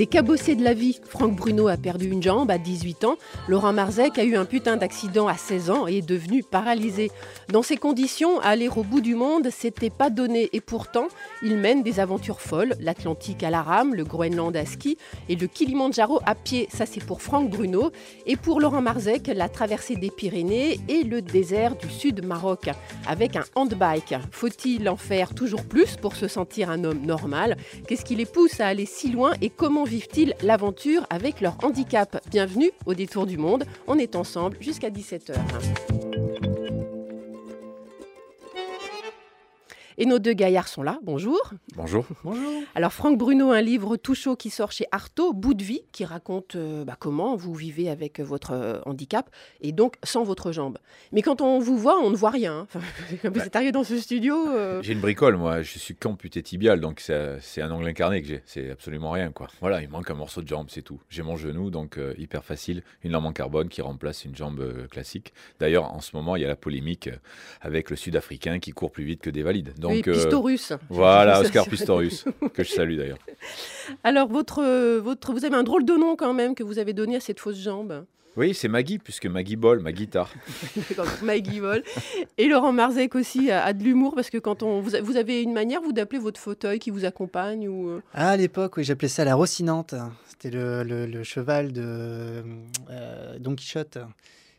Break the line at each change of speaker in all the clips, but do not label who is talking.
Des cabossés de la vie, Franck Bruno a perdu une jambe à 18 ans, Laurent Marzec a eu un putain d'accident à 16 ans et est devenu paralysé. Dans ces conditions, aller au bout du monde, c'était pas donné et pourtant, il mène des aventures folles, l'Atlantique à la rame, le Groenland à ski et le Kilimandjaro à pied, ça c'est pour Franck Bruno. Et pour Laurent Marzec, la traversée des Pyrénées et le désert du sud Maroc avec un handbike. Faut-il en faire toujours plus pour se sentir un homme normal? Qu'est-ce qui les pousse à aller si loin et comment vivent-ils l'aventure avec leur handicap? Bienvenue au détour du monde, on est ensemble jusqu'à 17h. Et nos deux gaillards sont là. Bonjour.
Bonjour.
Bonjour. Alors Franck Bruno, un livre tout chaud qui sort chez Artaud, Bout de vie, qui raconte euh, bah, comment vous vivez avec votre euh, handicap et donc sans votre jambe. Mais quand on vous voit, on ne voit rien. Enfin, vous êtes arrivé dans ce studio. euh,
J'ai une bricole, moi. Je suis qu'amputé tibial, donc c'est un ongle incarné que j'ai. C'est absolument rien, quoi. Voilà, il manque un morceau de jambe, c'est tout. J'ai mon genou, donc euh, hyper facile. Une lame en carbone qui remplace une jambe euh, classique. D'ailleurs, en ce moment, il y a la polémique euh, avec le Sud-Africain qui court plus vite que des valides. Donc,
oui,
euh,
Pistorius.
voilà, Oscar Pistorius, que je salue d'ailleurs.
Alors votre, votre, vous avez un drôle de nom quand même que vous avez donné à cette fausse jambe.
Oui, c'est Maggie, puisque Maggie Ball, ma guitare.
Maggie Vol. Et Laurent Marzec aussi a, a de l'humour parce que quand on vous, a- vous avez une manière vous d'appeler votre fauteuil qui vous accompagne ou euh,
Ah, à l'époque, oui, j'appelais ça la Rocinante. C'était le, le- le cheval de euh, Don Quichotte.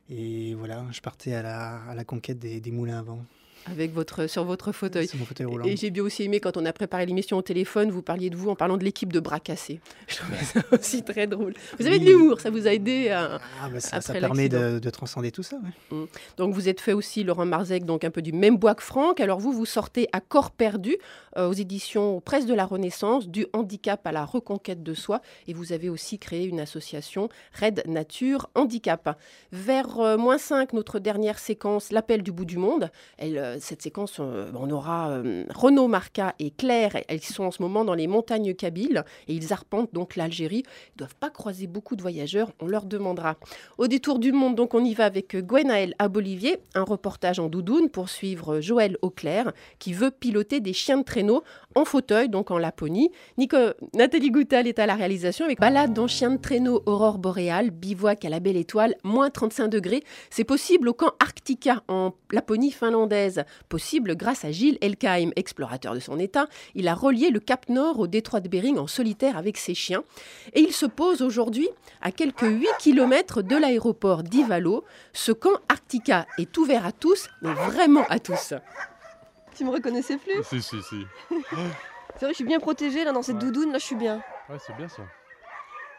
Et voilà, je partais à la, à la conquête des, des moulins à vent.
Avec votre sur votre fauteuil.
C'est mon fauteuil roulant.
Et j'ai bien aussi aimé quand on a préparé l'émission au téléphone, vous parliez de vous en parlant de l'équipe de bras cassés. Je trouvais ça aussi très drôle. Vous avez de l'humour, ça vous a aidé à,
Ah, bah, ça, permet de, de transcender tout ça. ouais.
Donc vous êtes fait aussi, Laurent Marzec, donc un peu du même bois que Franck. Alors vous, vous sortez à corps perdu aux éditions Presse de la Renaissance, du handicap à la reconquête de soi. Et vous avez aussi créé une association Red Nature Handicap. Vers euh, moins 5, notre dernière séquence, l'appel du bout du monde. Euh, cette séquence, euh, on aura euh, Renaud Marca et Claire. Elles sont en ce moment dans les montagnes kabyles et ils arpentent donc l'Algérie. Ils ne doivent pas croiser beaucoup de voyageurs, on leur demandera. Au détour du monde, donc on y va avec Gwenaël à Bolivier, un reportage en doudoune pour suivre Joël Auclair qui veut piloter des chiens de traîneau en fauteuil, donc en Laponie. Nathalie Goutal est à la réalisation avec balade dans chien de traîneau aurore boréale, bivouac à la belle étoile, moins 35 degrés. C'est possible au camp Arctica en Laponie finlandaise. Possible grâce à Gilles Elkheim, explorateur de son état. Il a relié le Cap Nord au détroit de Bering en solitaire avec ses chiens. Et il se pose aujourd'hui à quelques 8 km de l'aéroport d'Ivalo. Ce camp Arctica est ouvert à tous, mais vraiment à tous.
Tu me reconnaissais plus
Si, si, si.
C'est vrai, je suis bien protégée là dans cette
Ouais.
doudoune, là je suis bien.
Ouais, c'est bien ça.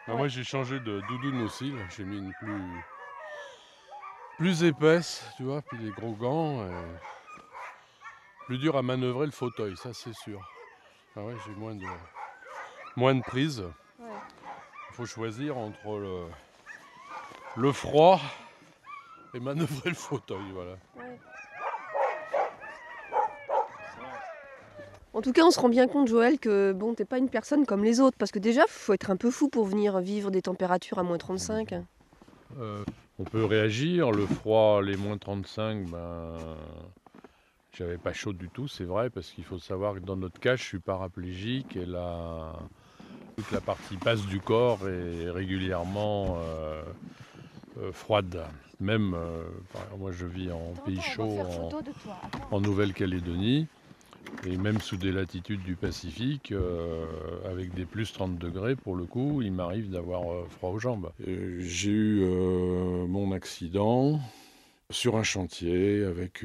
Moi, j'ai changé de doudoune aussi. là. J'ai mis une plus. plus épaisse, tu vois, puis des gros gants. et Plus dur à manœuvrer le fauteuil, ça c'est sûr. Ah ouais, j'ai moins de. moins de prise. Il faut choisir entre le. le froid et manœuvrer le fauteuil, voilà.
En tout cas, on se rend bien compte, Joël, que bon, t'es pas une personne comme les autres. Parce que déjà, faut être un peu fou pour venir vivre des températures à moins 35.
Euh, on peut réagir. Le froid, les moins 35, ben, j'avais pas chaud du tout, c'est vrai, parce qu'il faut savoir que dans notre cas, je suis paraplégique et la, toute la partie basse du corps est régulièrement euh, euh, froide. Même, euh, moi je vis en pays chaud, en, en Nouvelle-Calédonie. Et même sous des latitudes du Pacifique, euh, avec des plus 30 degrés, pour le coup, il m'arrive d'avoir euh, froid aux jambes. J'ai eu euh, mon accident sur un chantier avec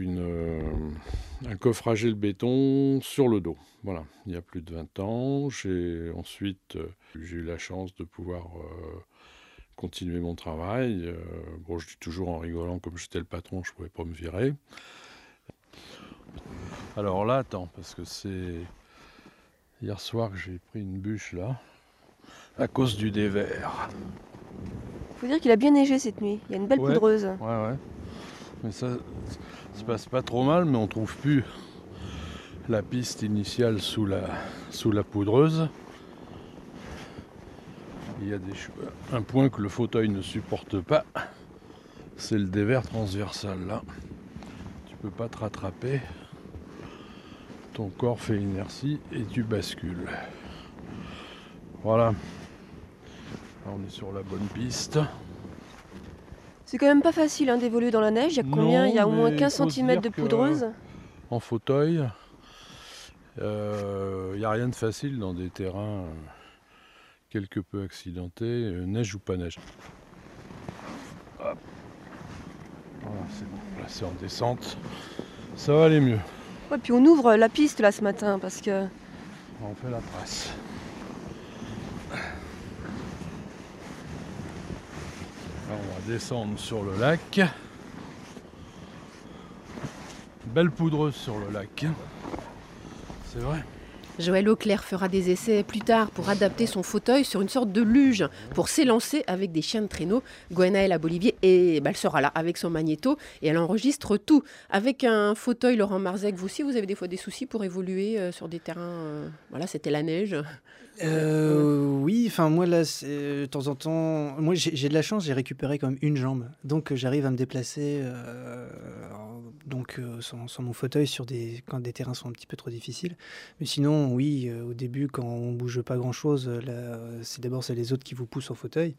un coffrage et le béton sur le dos. Voilà, il y a plus de 20 ans. J'ai ensuite j'ai eu la chance de pouvoir continuer mon travail. Bon, je dis toujours en rigolant, comme j'étais le patron, je ne pouvais pas me virer. Alors là, attends, parce que c'est hier soir que j'ai pris une bûche là, à cause du dévers.
Faut dire qu'il a bien neigé cette nuit. Il y a une belle
Ouais.
poudreuse.
Ouais, ouais. Mais ça se passe pas trop mal, mais on trouve plus la piste initiale sous la, sous la poudreuse. Il y a des, un point que le fauteuil ne supporte pas, c'est le dévers transversal là. Peux pas te rattraper. Ton corps fait inertie et tu bascules. Voilà. Là, on est sur la bonne piste.
C'est quand même pas facile hein, d'évoluer dans la neige. Il y a combien?
Non,
Il y a au moins
mais
15
faut se
cm de poudreuse?
En fauteuil, il n'y a rien de facile dans des terrains euh, quelque peu accidentés, euh, neige ou pas neige. Hop. Voilà, c'est bon. Là, c'est en descente. Ça va aller mieux.
Ouais, puis on ouvre la piste là ce matin parce que
On fait la trace. Là, on va descendre sur le lac. Belle poudreuse sur le lac. C'est vrai.
Joël Auclair fera des essais plus tard pour adapter son fauteuil sur une sorte de luge pour s'élancer avec des chiens de traîneau. Gwenaëlle à Bolivier et bah, elle sera là avec son magnéto et elle enregistre tout. Avec un fauteuil, Laurent Marzec, vous aussi, vous avez des fois des soucis pour évoluer euh, sur des terrains. euh, voilà, c'était la neige.
Euh, oui, enfin moi là, de temps en temps, moi j'ai de la chance, j'ai récupéré quand même une jambe, donc j'arrive à me déplacer, donc sans, sans mon fauteuil sur des quand des terrains sont un petit peu trop difficiles. Mais sinon, oui, euh, au début quand on bouge pas grand chose, là, euh, c'est d'abord c'est les autres qui vous poussent au fauteuil.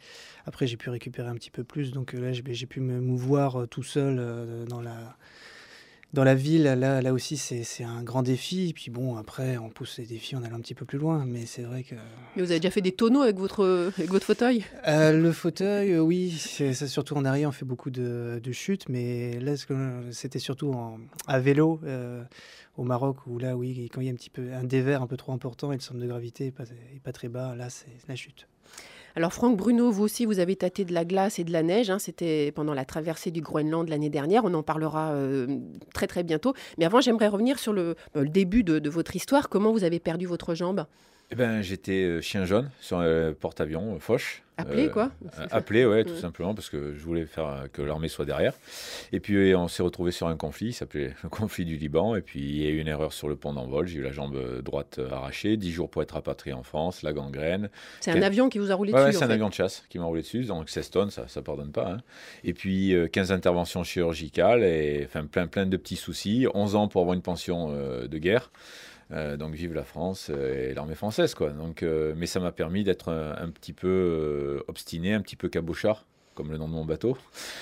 Après j'ai pu récupérer un petit peu plus, donc euh, là j'ai pu me mouvoir euh, tout seul euh, dans la dans la ville, là, là aussi, c'est un grand défi. Puis bon, après, on pousse les défis en allant un petit peu plus loin. Mais c'est vrai que
Mais vous avez déjà fait des tonneaux avec votre, avec votre fauteuil?
Euh, le fauteuil, euh, oui, ça, surtout en arrière, on fait beaucoup de, de chutes, mais là, c'était surtout en, à vélo euh, au Maroc, où là, oui, quand il y a un petit peu un dévers un peu trop important et le centre de gravité n'est pas, pas très bas, là, c'est la chute.
Alors Franck Bruno, vous aussi, vous avez tâté de la glace et de la neige. hein. C'était pendant la traversée du Groenland l'année dernière. On en parlera euh, très très bientôt. Mais avant, j'aimerais revenir sur le, euh, début de votre histoire. Comment vous avez perdu votre jambe?
Eh ben, j'étais euh, chien jaune sur le porte-avions, euh, Foch.
Appelé
Euh,
quoi
Euh, Appelé, ouais, tout
Ouais.
simplement, parce que je voulais faire euh, que l'armée soit derrière. Et puis euh, on s'est retrouvé sur un conflit, il s'appelait le conflit du Liban. Et puis il y a eu une erreur sur le pont d'envol. J'ai eu la jambe euh, droite euh, arrachée, 10 jours pour être rapatrié en France, la gangrène.
C'est un avion qui vous a roulé
Ouais,
dessus.
c'est un
fait.
avion de chasse qui m'a roulé dessus, donc 16 tonnes, ça ne pardonne pas. hein. Et puis euh, 15 interventions chirurgicales, et enfin plein, plein de petits soucis. 11 ans pour avoir une pension euh, de guerre. Euh, donc vive la France euh, et l'armée française quoi. Donc, euh, mais ça m'a permis d'être un, un petit peu obstiné, un petit peu cabochard, comme le nom de mon bateau.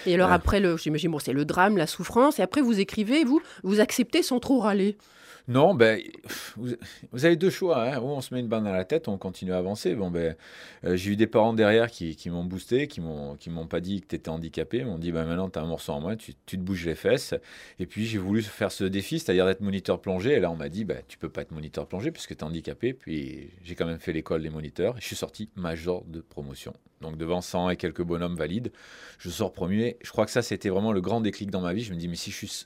Et alors après, le, j'imagine, bon, c'est le drame, la souffrance. Et après, vous écrivez, vous, vous acceptez sans trop râler.
Non, ben, vous, avez deux choix. Hein. Ou on se met une balle dans la tête, on continue à avancer. Bon, ben, euh, j'ai eu des parents derrière qui, m'ont boosté, qui m'ont, m'ont pas dit que tu étais handicapé. Ils m'ont dit, ben, maintenant, tu as un morceau en moins, tu, te bouges les fesses. Et puis, j'ai voulu faire ce défi, c'est-à-dire d'être moniteur plongée. Et là, on m'a dit, ben, tu peux pas être moniteur plongée puisque tu es handicapé. Puis, j'ai quand même fait l'école des moniteurs. Et je suis sorti major de promotion. Donc, devant 100 et quelques bonhommes valides, je sors premier. Je crois que ça, c'était vraiment le grand déclic dans ma vie. Je me dis, mais si je suis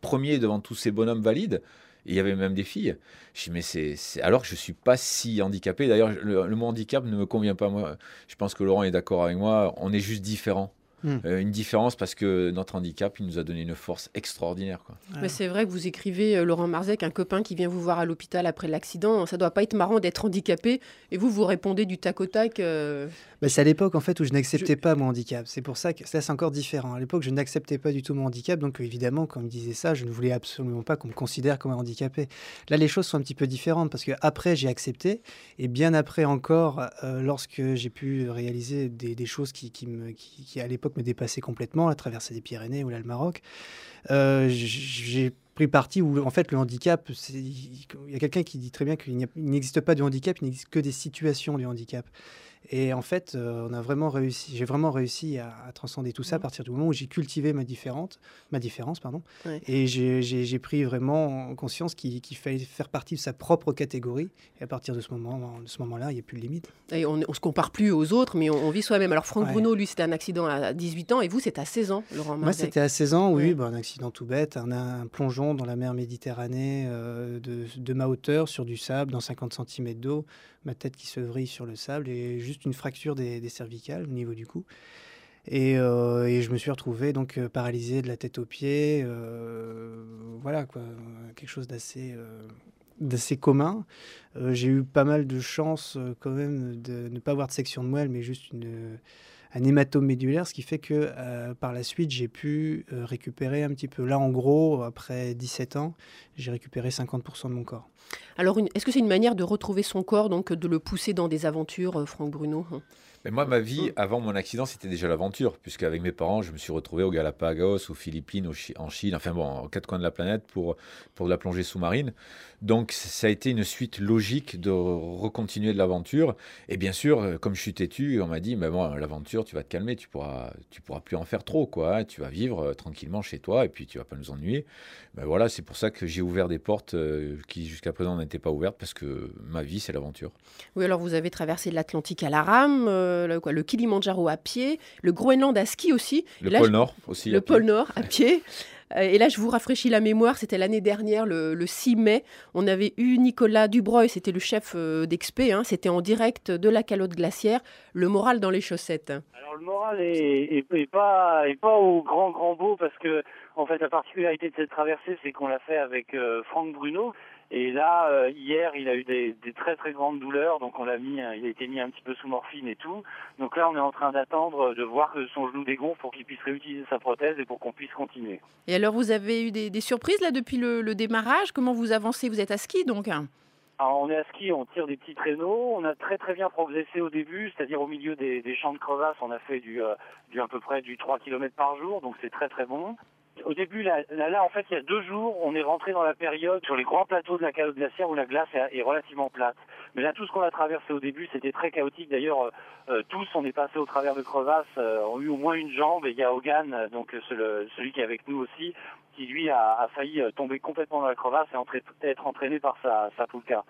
premier devant tous ces bonhommes valides, il y avait même des filles. Je dis, mais c'est, alors que je suis pas si handicapé. D'ailleurs, le, le mot handicap ne me convient pas. Moi, je pense que Laurent est d'accord avec moi. On est juste différents.
Hmm.
Euh, une différence parce que notre handicap, il nous a donné une force extraordinaire. Quoi.
Mais c'est vrai que vous écrivez, euh, Laurent Marzec, un copain qui vient vous voir à l'hôpital après l'accident. Ça doit pas être marrant d'être handicapé. Et vous, vous répondez du tac au tac. euh,
Bah, c'est à l'époque en fait où je n'acceptais pas mon handicap. C'est pour ça que ça c'est encore différent. À l'époque, je n'acceptais pas du tout mon handicap, donc évidemment, quand on me disait ça, je ne voulais absolument pas qu'on me considère comme un handicapé. Là, les choses sont un petit peu différentes parce que après j'ai accepté et bien après encore, euh, lorsque j'ai pu réaliser des, des choses qui, qui me, qui, qui, à l'époque me dépassaient complètement, la traversée des Pyrénées ou là le Maroc, euh, j'ai pris parti où en fait le handicap, il y a quelqu'un qui dit très bien qu'il n'existe pas de handicap, il n'existe que des situations de handicap. Et en fait, euh, on a vraiment réussi, j'ai vraiment réussi à, à transcender tout ça à partir du moment où j'ai cultivé ma, différente, ma différence. Pardon,
Ouais.
Et j'ai- pris vraiment conscience qu'il fallait faire partie de sa propre catégorie. Et à partir de ce moment-là, ce moment il n'y a plus de limite.
Et on ne se compare plus aux autres, mais on, on vit soi-même. Alors Franck
Ouais.
Bruno, lui, c'était un accident à 18 ans. Et vous, c'est à 16 ans, Laurent
Moi, c'était à 16 ans, oui,
Ouais.
bah, un accident tout bête, un, un plongeon dans la mer Méditerranée euh, de, de ma hauteur sur du sable, dans 50 cm d'eau, ma tête qui se vrille sur le sable et juste une fracture des, cervicales au niveau du cou. Et, euh, je me suis retrouvé donc euh, paralysé de la tête aux pieds, euh, voilà quoi, quelque chose d'assez d'assez commun. J'ai eu pas mal de chance quand même de ne pas avoir de section de moelle, mais juste une un hématome médulaire, ce qui fait que par la suite, j'ai pu récupérer un petit peu. Là, en gros, après 17 ans, j'ai récupéré 50% de mon corps.
Alors, est-ce que c'est une manière de retrouver son corps, donc de le pousser dans des aventures, Franck Bruno?
Mais moi, ma vie, avant mon accident, c'était déjà l'aventure, puisque avec mes parents, je me suis retrouvé aux Galapagos, aux Philippines, en Chine, enfin bon, aux quatre coins de la planète pour, pour de la plongée sous-marine. Donc, ça a été une suite logique de recontinuer de l'aventure. Et bien sûr, euh, comme je suis têtu, on m'a dit, mais bon, l'aventure, tu vas te calmer, tu pourras, tu pourras plus en faire trop, quoi. Hein. Tu vas vivre euh, tranquillement chez toi, et puis tu vas pas nous ennuyer. Ben voilà, c'est pour ça que j'ai ouvert des portes euh, qui jusqu'à présent n'étaient pas ouvertes, parce que ma vie, c'est l'aventure.
Oui, alors vous avez traversé l'Atlantique à la rame. Euh, le, quoi, le Kilimandjaro à pied, le Groenland à ski aussi.
Le pôle Nord aussi.
Le pôle Nord à pied. Euh, et là, je vous rafraîchis la mémoire, c'était l'année dernière, le, 6 mai. On avait eu Nicolas Dubreuil, c'était le chef euh, d'Expé, hein, c'était en direct de la calotte glaciaire. Le moral dans les chaussettes.
Alors, le moral est, pas, pas au grand, grand beau parce que, en fait, la particularité de cette traversée, c'est qu'on l'a fait avec Franck Bruno. Et là, euh, hier, il a eu des, très très grandes douleurs, donc on l'a mis, il a été mis un petit peu sous morphine et tout. Donc là, on est en train d'attendre de voir que son genou dégonfle pour qu'il puisse réutiliser sa prothèse et pour qu'on puisse continuer.
Et alors, vous avez eu des, surprises là depuis le, démarrage? Comment vous avancez? Vous êtes à ski donc
alors, on est à ski, on tire des petits traîneaux. On a très très bien progressé au début, c'est-à-dire au milieu des, champs de crevasses, on a fait du, euh, du à peu près du 3 km par jour, donc c'est très très bon. Au début, là, en fait, il y a deux jours, on est rentré dans la période sur les grands plateaux de la calotte glaciaire où la glace est, relativement plate. Mais là, tout ce qu'on a traversé au début, c'était très chaotique. D'ailleurs, euh, euh, tous, on est passé au travers de crevasses, euh, ont eu au moins une jambe. Et il y a Hogan, donc celui qui est avec nous aussi, qui lui a, failli tomber complètement dans la crevasse et être entraîné par sa, sa poulka.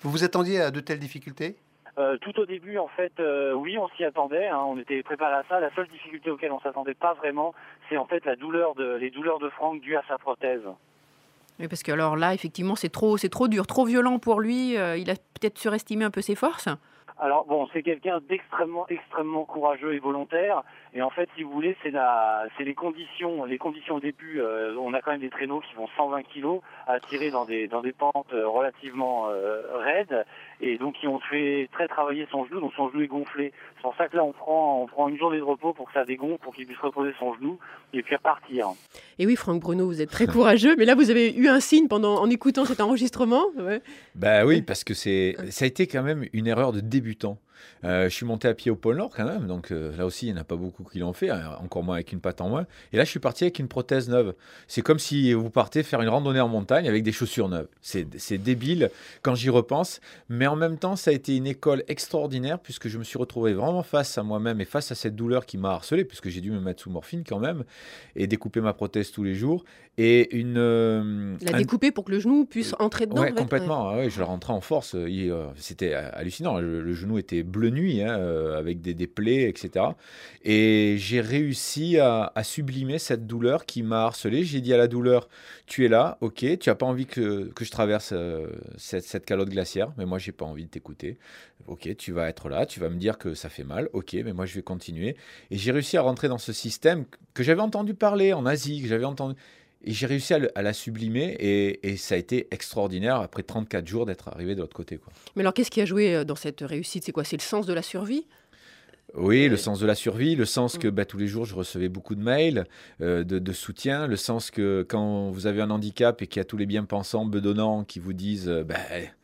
Vous vous attendiez à de telles difficultés?
Euh, tout au début, en fait, euh, oui, on s'y attendait. Hein, on était préparé à ça. La seule difficulté auquel on s'attendait pas vraiment, c'est en fait la douleur de, les douleurs de Franck dues à sa prothèse.
Oui, parce que alors là, effectivement, c'est trop, c'est trop dur, trop violent pour lui. Euh, il a peut-être surestimé un peu ses forces.
Alors bon, c'est quelqu'un d'extrêmement, extrêmement courageux et volontaire. Et en fait, si vous voulez, c'est la, c'est les conditions, les conditions au début. on a quand même des traîneaux qui vont 120 kg à tirer dans des dans des pentes relativement raides et donc ils ont fait très travailler son genou, donc son genou est gonflé. C'est pour ça que là on prend, on prend une journée de repos pour que ça dégonfle, pour qu'il puisse reposer son genou et puis repartir.
Et oui, Franck Bruno, vous êtes très courageux, mais là vous avez eu un signe pendant en écoutant cet enregistrement.
Ouais. Bah oui, parce que c'est, ça a été quand même une erreur de débutant. Euh, je suis monté à pied au pôle Nord quand même, donc euh, là aussi il n'y en a pas beaucoup qui l'ont fait, hein, encore moins avec une patte en moins. Et là je suis parti avec une prothèse neuve. C'est comme si vous partez faire une randonnée en montagne avec des chaussures neuves. C'est débile quand j'y repense, mais en même temps ça a été une école extraordinaire puisque je me suis retrouvé vraiment face à moi-même et face à cette douleur qui m'a harcelé, puisque j'ai dû me mettre sous morphine quand même et découper ma prothèse tous les jours. Et une.
Euh, la découper pour que le genou puisse entrer dedans.
Ouais, complètement. Ouais. je la rentrais en force. C'était hallucinant. le genou était bleu nuit, hein, euh, avec des, des, plaies, etc. Et j'ai réussi à, sublimer cette douleur qui m'a harcelé. J'ai dit à la douleur, tu es là, ok, tu n'as pas envie que, que je traverse euh, cette, cette, calotte glaciaire, mais moi, j'ai pas envie de t'écouter. Ok, tu vas être là, tu vas me dire que ça fait mal, ok, mais moi, je vais continuer. Et j'ai réussi à rentrer dans ce système que j'avais entendu parler en Asie, que j'avais entendu... Et j'ai réussi à, la sublimer et, ça a été extraordinaire après 34 jours d'être arrivé de l'autre côté. Quoi.
Mais alors qu'est-ce qui a joué euh, dans cette réussite? C'est quoi? C'est le sens de la survie?
Oui, le sens de la survie, le sens que mm. bah, tous les jours je recevais beaucoup de mails, euh, de, soutien, le sens que quand vous avez un handicap et qu'il y a tous les bien-pensants, bedonnants qui vous disent euh, bah,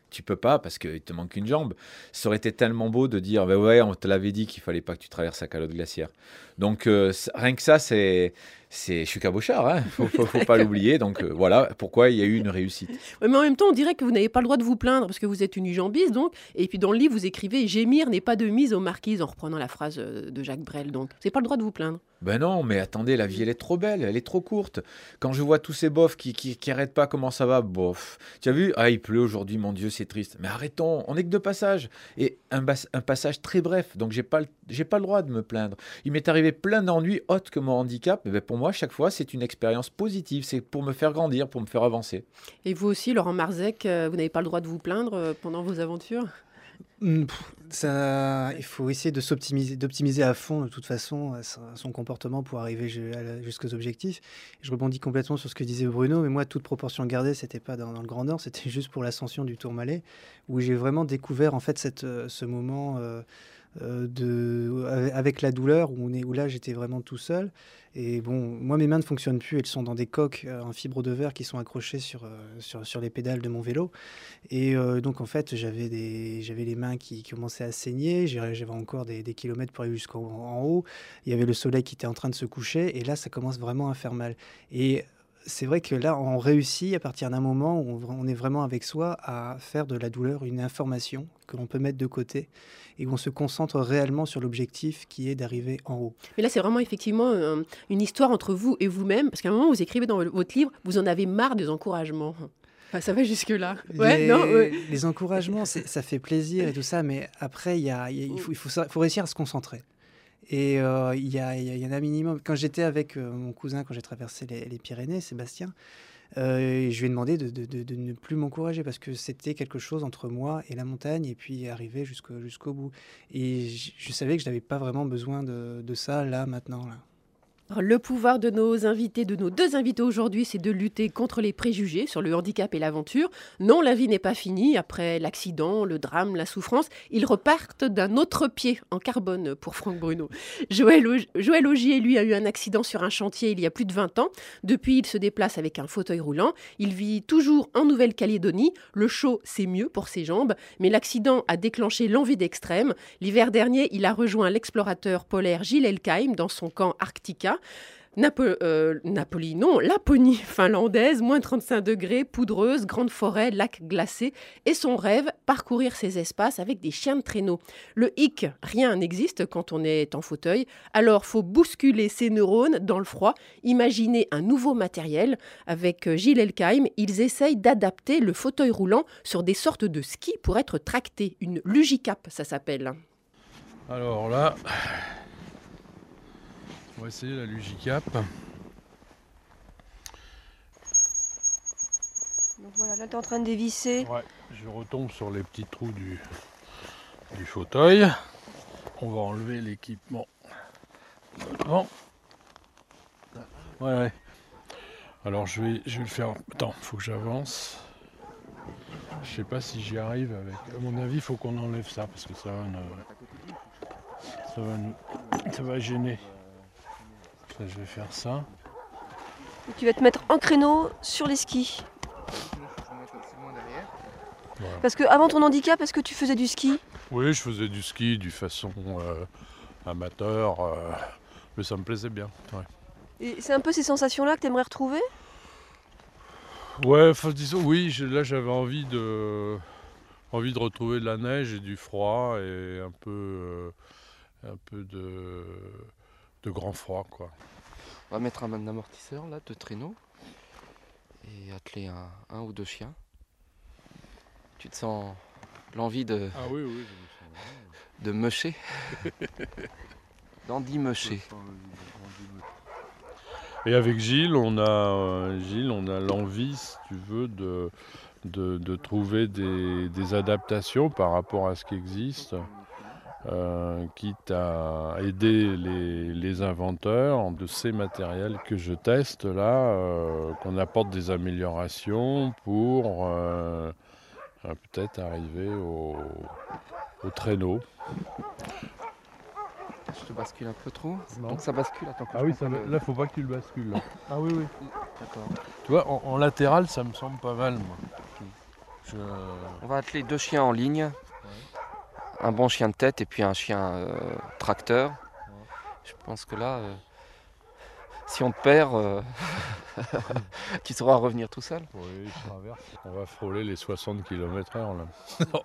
tu peux pas parce qu'il te manque une jambe. Ça aurait été tellement beau de dire bah ouais, on te l'avait dit qu'il fallait pas que tu traverses la calotte glaciaire. Donc rien que ça, c'est c'est, je suis cabochard, hein faut, faut, pas l'oublier. Donc euh, voilà pourquoi il y a eu une réussite.
mais en même temps, on dirait que vous n'avez pas le droit de vous plaindre parce que vous êtes une ujambiste, donc. Et puis dans le livre, vous écrivez Gémir n'est pas de mise aux marquises en reprenant la phrase euh, de Jacques Brel. Donc, c'est pas le droit de vous plaindre.
Ben non, mais attendez, la vie elle est trop belle, elle est trop courte. Quand je vois tous ces bofs qui, qui, arrêtent pas, comment ça va? Bof. Tu as vu? Ah, il pleut aujourd'hui, mon Dieu, c'est triste. Mais arrêtons, on est que deux passages. Et un, un passage très bref, donc j'ai pas, j'ai pas le droit de me plaindre. Il m'est arrivé plein d'ennuis autres que mon handicap. Mais ben pour moi, chaque fois, c'est une expérience positive. C'est pour me faire grandir, pour me faire avancer.
Et vous aussi, Laurent Marzec, euh, vous n'avez pas le droit de vous plaindre euh, pendant vos aventures?
Ça, il faut essayer de s'optimiser, d'optimiser à fond de toute façon euh, son comportement pour arriver jusqu'aux objectifs. Je rebondis complètement sur ce que disait Bruno, mais moi, toute proportion gardée, c'était pas dans, le Grand Nord, c'était juste pour l'ascension du Tourmalet, où j'ai vraiment découvert en fait cette, ce moment. euh, de, avec la douleur, où, on est, où là j'étais vraiment tout seul. Et bon, moi mes mains ne fonctionnent plus, elles sont dans des coques euh, en fibre de verre qui sont accrochées sur, euh, sur, sur les pédales de mon vélo. Et donc en fait j'avais, les mains qui, commençaient à saigner, j'avais encore des, des kilomètres pour aller jusqu'en en haut. Il y avait le soleil qui était en train de se coucher, et là ça commence vraiment à faire mal. Et c'est vrai que là, on réussit à partir d'un moment où on est vraiment avec soi à faire de la douleur une information que l'on peut mettre de côté et où on se concentre réellement sur l'objectif qui est d'arriver en haut.
Mais là, c'est vraiment effectivement euh, une histoire entre vous et vous-même, parce qu'à un moment, vous écrivez dans votre livre, vous en avez marre des encouragements. ça va jusque-là.
Ouais, les, non, les encouragements, ça fait plaisir et tout ça, mais après, il, il, faut, il faut réussir à se concentrer. Et euh, il y, en a minimum. Quand j'étais avec euh, mon cousin, quand j'ai traversé les, Pyrénées, Sébastien, euh, je lui ai demandé de, ne plus m'encourager parce que c'était quelque chose entre moi et la montagne et puis arriver jusqu'au bout. Et je, savais que je n'avais pas vraiment besoin de ça là, maintenant. Là.
Le pouvoir de nos deux invités aujourd'hui, c'est de lutter contre les préjugés sur le handicap et l'aventure. Non, la vie n'est pas finie. Après l'accident, le drame, la souffrance, ils repartent d'un autre pied en carbone pour Franck Bruno. Joël, Joël Augier, lui, a eu un accident sur un chantier il y a plus de 20 ans. Depuis, il se déplace avec un fauteuil roulant. Il vit toujours en Nouvelle-Calédonie. Le chaud, c'est mieux pour ses jambes, mais l'accident a déclenché l'envie d'extrême. L'hiver dernier, il a rejoint l'explorateur polaire Gilles Elkheim dans son camp Arctica. Euh, Napoli, non, Laponie finlandaise, moins 35 degrés, poudreuse, grande forêt, lac glacé, et son rêve, parcourir ces espaces avec des chiens de traîneau. Le hic, rien n'existe quand on est en fauteuil, alors faut bousculer ses neurones dans le froid, imaginer un nouveau matériel. Avec euh, Gilles Elkheim, ils essayent d'adapter le fauteuil roulant sur des sortes de skis pour être tracté, une Lugicap ça s'appelle.
Alors là, on va essayer la Lugicap.
Donc voilà, là tu es en train de dévisser.
Ouais, je retombe sur les petits trous du, du fauteuil. On va enlever l'équipement. Ouais, ouais. Alors je vais, je vais le faire. Attends, il faut que j'avance. Je sais pas si j'y arrive avec. À mon avis, il faut qu'on enlève ça parce que ça va, ça va, nous... ça va gêner je vais faire ça.
tu vas te mettre en créneau sur les skis. Parce que avant ton handicap, est-ce que tu faisais du ski?
Oui, je faisais du ski du façon euh, amateur, euh, mais ça me plaisait bien.
Et c'est un peu ces sensations-là que tu aimerais retrouver?
Ouais, disons oui, là j'avais envie de envie de retrouver de la neige et du froid et un peu euh, un peu de de grand froid. Quoi.
On va mettre un amortisseur là, de traîneau et atteler un, ou deux chiens. Tu te sens l'envie de.
Ah oui, oui,
De mecher. D'Andy Mecher.
Et avec Gilles, on a euh, Gilles, on a l'envie, si tu veux, de, de, trouver des, des, adaptations par rapport à ce qui existe. Euh, quitte à aider les, inventeurs de ces matériels que je teste là, euh, qu'on apporte des améliorations pour euh, peut-être arriver au, traîneau.
Je te bascule un peu trop Donc ça bascule attends,
Ah oui, ça, là faut pas qu'il bascule.
Ah oui, oui. D'accord.
Tu vois, en, latéral, ça me semble pas mal. Moi.
On va atteler deux chiens en ligne un bon chien de tête et puis un chien euh, tracteur. Je pense que là, euh, si on te perd, euh, tu sauras revenir tout seul.
Oui, On va frôler les 60 km/h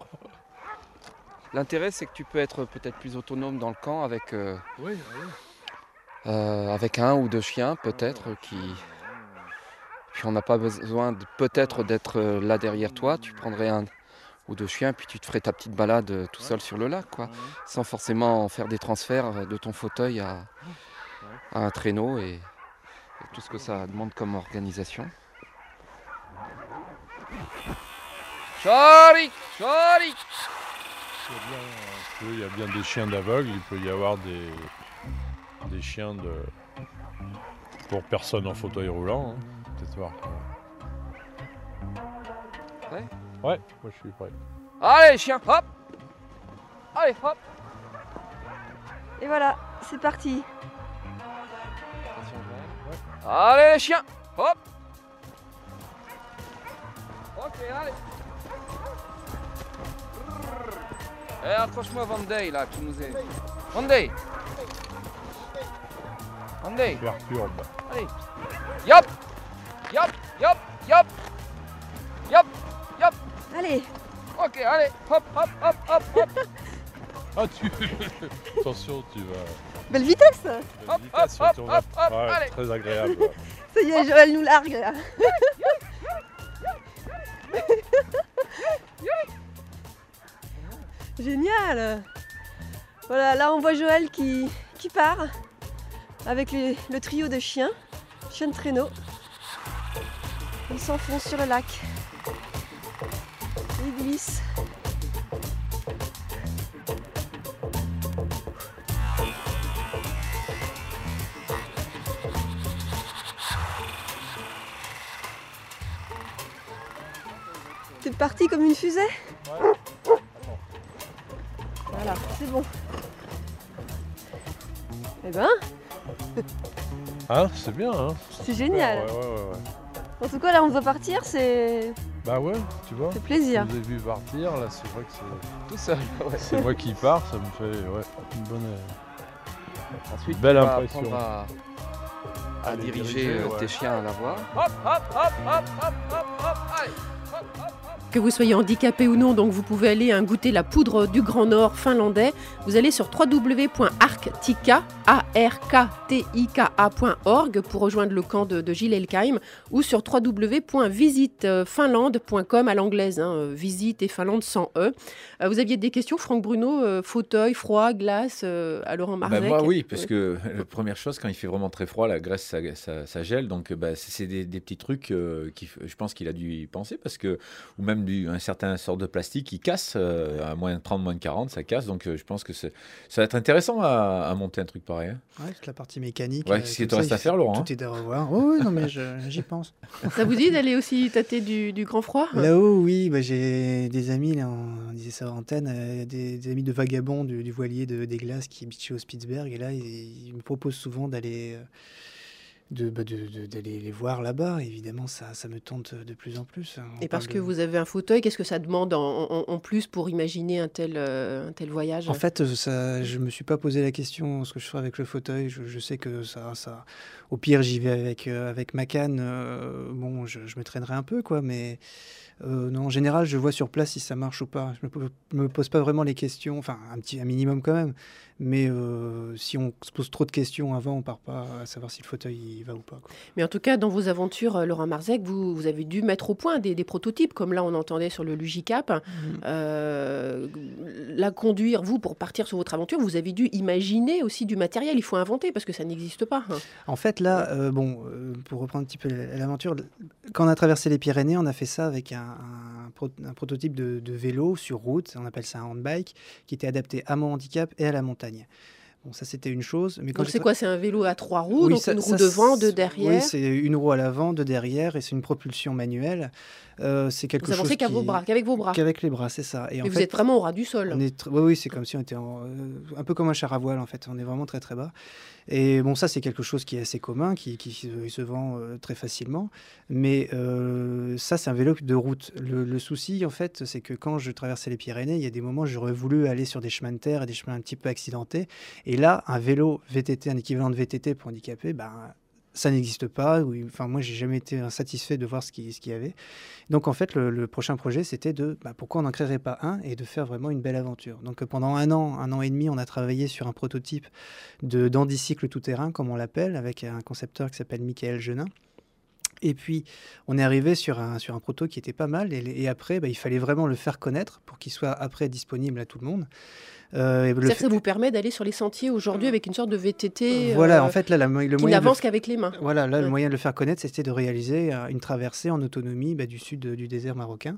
L'intérêt, c'est que tu peux être peut-être plus autonome dans le camp avec,
oui,
avec un ou deux chiens, peut-être, qui. Puis on n'a pas besoin peut-être d'être là derrière toi. Tu prendrais un, ou de chiens, puis tu te ferais ta petite balade euh, tout seul sur le lac, quoi, sans forcément faire des transferts euh, de ton fauteuil à, un traîneau et, tout ce que ça demande comme organisation. Chari Chari
il y a bien des chiens d'aveugle, il peut y avoir des, des chiens de pour personne en fauteuil roulant. Hein. Peut-être voir. Ouais, moi je suis prêt.
Allez, chien, hop. Allez, hop.
Et voilà, c'est parti.
Allez les chiens Hop. Ok, allez. Eh, accroche-moi Vendée là, tu nous es... Vendée. Vendée.
Perturbe.
Allez. Yop Ok, allez Hop, hop, hop, hop, hop
Ah, tu. Attention, tu vas.
belle vitesse
Hop,
vitesse
hop, hop, hop,
Ouais,
allez.
Très agréable. ouais.
Ça y est, Joël nous largue là. Génial Voilà, là on voit Joël qui, qui part avec les- le trio de chiens, chiens de traîneau. Ils s'enfoncent sur le lac. Ils glissent. C'est parti comme une fusée? Voilà, c'est bon. Eh ben,
Hein, c'est bien, hein
c'est génial.
Ouais, ouais.
En tout cas, là, on doit partir, c'est
Bah ouais, tu vois.
c'est plaisir.
Je vous ai vu partir, là, c'est vrai que c'est.
Tout seul, ouais.
C'est moi qui pars, ça me fait ouais, une bonne. euh,
Ensuite,
Belle
tu vas
impression.
apprendre à, à
à les
diriger,
diriger,
euh,
ouais.
tes chiens à la voix. Hop, hop, hop, hop, hop, hop, hop, allez.
Que vous soyez handicapé ou non, donc vous pouvez aller hein, goûter la poudre du Grand Nord finlandais. Vous allez sur www.arktika, A-R-K-T-I-K-A.org pour rejoindre le camp de, de Gilles Elkheim ou sur www.visitefinlande.com à l'anglaise, hein, euh, visite et Finlande sans E. Euh, vous aviez des questions, Franck Bruno, euh, fauteuil, froid, glace, euh, à Laurent
Bah,
Marzec
moi, oui, parce que la première chose, quand il fait vraiment très froid, la graisse, ça, ça- ça gèle. Donc, bah, c'est des, des petits trucs euh, qui, je pense qu'il a dû y penser, parce que, ou même du, un certain sort de plastique qui casse euh, à moins de 30, moins de 40, ça casse. Donc, euh, je pense que ça va être intéressant à, à monter un truc pareil. hein.
Ouais, toute la partie mécanique.
Ouais,
euh,
qu'est-ce qu'il
comme
te reste à faire, Laurent, hein
Tout est à revoir. Oui, oui, non, mais j'y pense.
Ça vous dit d'aller aussi tâter du, du grand froid
Là-haut, oui, bah, j'ai des amis, là, on, disait ça en antenne, euh, des, des amis de vagabonds du, du voilier de, des glaces qui habitent chez au Spitzberg. Et là, ils, ils me proposent souvent d'aller euh, de, bah, de- de- d'aller les voir là-bas. Évidemment, ça, ça me tente de plus en plus. hein. On
Et parce que vous avez un fauteuil, qu'est-ce que ça demande en, en- en plus pour imaginer un tel, euh, un tel voyage?
En fait, euh, ça, je me suis pas posé la question ce que je ferais avec le fauteuil. Je, je sais que ça, ça, au pire, j'y vais avec euh, avec ma canne. euh, bon, je, je me traînerai un peu, quoi. Mais euh, non, en général, je vois sur place si ça marche ou pas. Je me, po- me pose pas vraiment les questions. Enfin, un petit, un minimum quand même. Mais euh, si on se pose trop de questions avant, on part pas à savoir si le fauteuil il va ou pas. quoi.
Mais en tout cas, dans vos aventures, euh, Laurent Marzec, vous, vous avez dû mettre au point des, des prototypes, comme là on entendait sur le Lugicap. Euh, la conduire, vous, pour partir sur votre aventure, vous avez dû imaginer aussi du matériel. Il faut inventer parce que ça n'existe pas. hein.
En fait, là, bon, pour reprendre un petit peu l'aventure, quand on a traversé les Pyrénées, on a fait ça avec un, un pro- un prototype de vélo sur route, on appelle ça un handbike, qui était adapté à mon handicap et à la montagne. Bon, ça c'était une chose. Mais quand
Donc c'est quoi? C'est un vélo à trois roues,
Oui,
donc
ça-
une roue
ça,
devant, deux derrière.
Oui, c'est une roue à l'avant, deux derrière, et c'est une propulsion manuelle. Euh, c'est quelque
vous
chose
avancez
qui-
vos bras, qu'avec vos bras.
Qu'avec les bras, c'est ça. Et en
vous
fait,
êtes vraiment au ras du sol.
on est tr- oui, oui, c'est comme si on était en- euh, un peu comme un char à voile en fait. On est vraiment très très bas. Et bon, ça c'est quelque chose qui est assez commun, qui, qui se- vend euh, très facilement. Mais euh, ça c'est un vélo de route. Le, le souci en fait, c'est que quand je traversais les Pyrénées, il y a des moments où j'aurais voulu aller sur des chemins de terre et des chemins un petit peu accidentés. Et là, un vélo VTT, un équivalent de VTT pour handicapé, ben ça n'existe pas. ou- Enfin, moi, j'ai jamais été satisfait de voir ce qu'il y avait. Donc, en fait, le, prochain projet, c'était de bah, pourquoi on n'en créerait pas un et de faire vraiment une belle aventure. Donc, euh, pendant un an, un an et demi, on a travaillé sur un prototype de d'handicycle tout-terrain, comme on l'appelle, avec un concepteur qui s'appelle Michael Genin. Et puis, on est arrivé sur un, sur un proto qui était pas mal. Et, et après, bah, il fallait vraiment le faire connaître pour qu'il soit après disponible à tout le monde. Euh, et le
C'est-à-dire que
fait-
ça vous permet d'aller sur les sentiers aujourd'hui avec une sorte de VTT
voilà,
euh,
en fait, là, la le
qui
le
n'avance qu'avec les mains.
voilà, là, le moyen de le faire connaître, c'était de réaliser euh, une traversée en autonomie bah, du sud du désert marocain.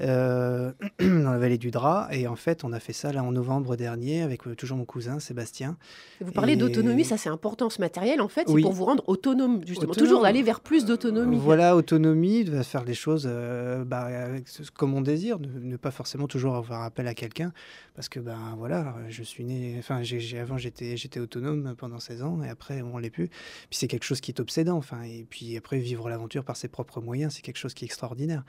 Euh, dans la vallée du Drap. Et en fait, on a fait ça là en novembre dernier avec euh, toujours mon cousin Sébastien.
Vous parlez
Et-
d'autonomie, ça c'est important ce matériel en fait, c'est pour vous rendre autonome justement,
Autonome.
toujours d'aller vers plus d'autonomie.
Voilà, autonomie, de faire les choses euh, bah, avec ce- comme on désire, ne, ne pas forcément toujours avoir appel à quelqu'un, parce que ben voilà, je suis né, enfin j'ai- avant j'étais j'étais autonome pendant 16 ans et après on l'est plus. Puis c'est quelque chose qui est obsédant, enfin et puis après vivre l'aventure par ses propres moyens, c'est quelque chose qui est extraordinaire.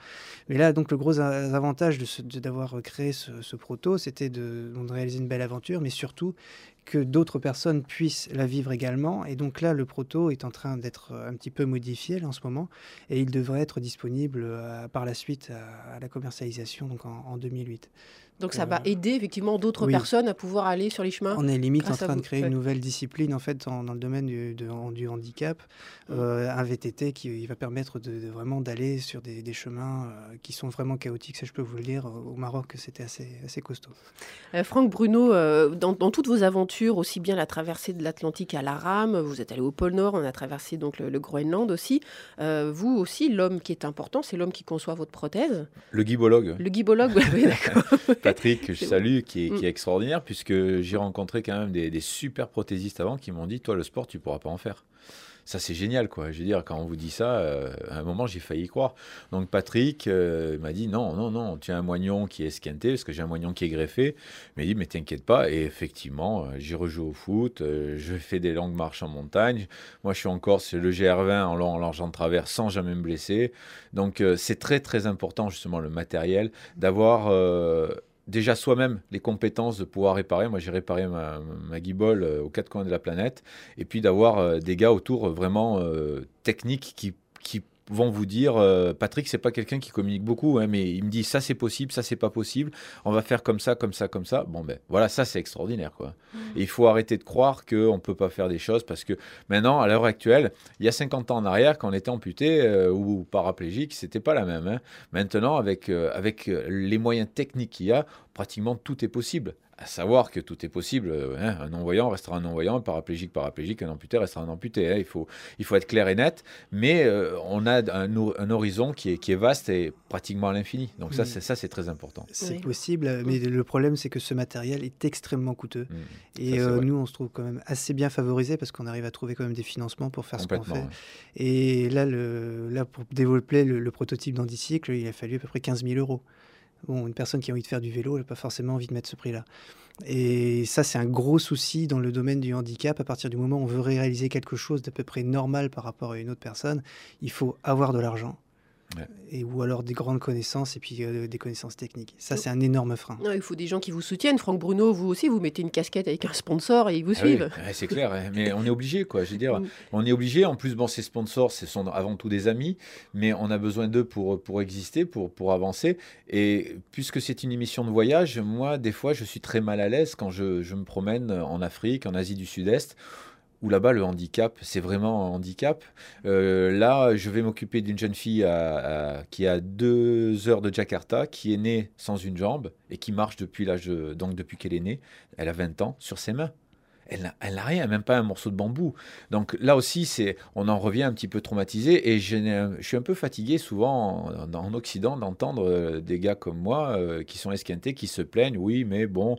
Mais là donc le gros a- avantage ce- de- d'avoir créé ce, proto, c'était de, réaliser une belle aventure, mais surtout que d'autres personnes puissent la vivre également. Et donc là, le proto est en train d'être un petit peu modifié en ce moment, et il devrait être disponible euh, par la suite à, à la commercialisation donc en, en 2008.
Donc ça
Euh,
va aider effectivement d'autres
oui.
personnes à pouvoir aller sur les chemins.
On est limite en train de créer une nouvelle discipline en fait dans, dans le domaine du, de- du handicap, euh, un VTT qui il va permettre de, de vraiment d'aller sur des, des chemins euh, qui sont vraiment chaotiques. Ça, je peux vous le dire. Au Maroc, c'était assez, assez costaud.
Euh, Franck Bruno, euh, dans, dans toutes vos aventures, aussi bien la traversée de l'Atlantique à la rame, vous êtes allé au pôle Nord, on a traversé donc le, le Groenland aussi. Euh, vous aussi, l'homme qui est important, c'est l'homme qui conçoit votre prothèse.
Le guibologue,
Le guibologue, oui, d'accord.
Patrick, que je salue, qui est,
Mm.
qui est extraordinaire, puisque j'ai rencontré quand même des, des super prothésistes avant qui m'ont dit Toi, le sport, tu pourras pas en faire. Ça, c'est génial, quoi. Je veux dire, quand on vous dit ça, euh, à un moment, j'ai failli y croire. Donc, Patrick euh, m'a dit Non, non, non, tu as un moignon qui est esquinté, parce que j'ai un moignon qui est greffé. Il m'a dit Mais t'inquiète pas. Et effectivement, euh, j'ai rejoué au foot, euh, je fais des longues marches en montagne. Moi, je suis en Corse, le GR20 en long, en large, en travers, sans jamais me blesser. Donc, c'est très, très important, justement, le matériel, d'avoir. Déjà soi-même les compétences de pouvoir réparer. Moi, j'ai réparé ma, ma guibole euh, aux quatre coins de la planète. Et puis d'avoir euh, des gars autour euh, vraiment techniques qui, qui vont vous dire euh, Patrick, c'est pas quelqu'un qui communique beaucoup, hein, mais il me dit ça c'est possible, ça c'est pas possible, on va faire comme ça, comme ça, comme ça. Bon, ben voilà, ça c'est extraordinaire. Quoi. Et il faut arrêter de croire qu'on peut pas faire des choses parce que maintenant, à l'heure actuelle, il y a 50 ans en arrière, quand on était amputé euh, ou paraplégique, c'était pas la même. hein. Maintenant, avec, euh, avec euh, les moyens techniques qu'il y a, pratiquement tout est possible. À savoir que tout est possible. euh, hein, un non-voyant restera un non-voyant, un paraplégique, paraplégique, un amputé restera un amputé. hein. il, faut, il faut être clair et net. Mais euh, on a un, hor- un horizon qui est, qui est vaste et pratiquement à l'infini. Donc ça,
Mm.
c'est ça, c'est très important.
C'est
Oui.
possible, mais le problème, c'est que ce matériel est extrêmement coûteux.
Mm.
Et
Ça,
euh, nous, on se trouve quand même assez bien favorisés parce qu'on arrive à trouver quand même des financements pour faire ce qu'on fait.
ouais.
Et là, le, là pour développer le, le prototype d'Andicycle, il a fallu à peu près 15 000 euros. Une personne qui a envie de faire du vélo, elle n'a pas forcément envie de mettre ce prix-là. Et ça, c'est un gros souci dans le domaine du handicap. À partir du moment où on veut réaliser quelque chose d'à peu près normal par rapport à une autre personne, il faut avoir de l'argent.
Ouais.
Et, ou alors des grandes connaissances et puis euh, des connaissances techniques. Ça, c'est un énorme frein.
Non, il faut des gens qui vous soutiennent. Franck Bruno, vous aussi, vous mettez une casquette avec un sponsor et ils vous
Ah oui,
suivent.
ouais, c'est clair, mais on est obligé, quoi. Je veux dire,
Mm.
on est obligé. En plus, bon, ces sponsors, ce sont avant tout des amis, mais on a besoin d'eux pour, pour exister, pour, pour avancer. Et puisque c'est une émission de voyage, moi, des fois, je suis très mal à l'aise quand je, je me promène en Afrique, en Asie du Sud-Est. Où là-bas, le handicap, c'est vraiment un handicap. Euh, là, je vais m'occuper d'une jeune fille qui a deux heures de Jakarta, qui est née sans une jambe et qui marche depuis l'âge, donc depuis qu'elle est née. Elle a 20 ans sur ses mains. Elle n'a elle n'a rien, même pas un morceau de bambou. Donc là aussi, c'est, on en revient un petit peu traumatisé. Et je, suis un peu fatigué souvent en, en Occident d'entendre euh, des gars comme moi euh, qui sont esquintés, qui se plaignent. Oui, mais bon,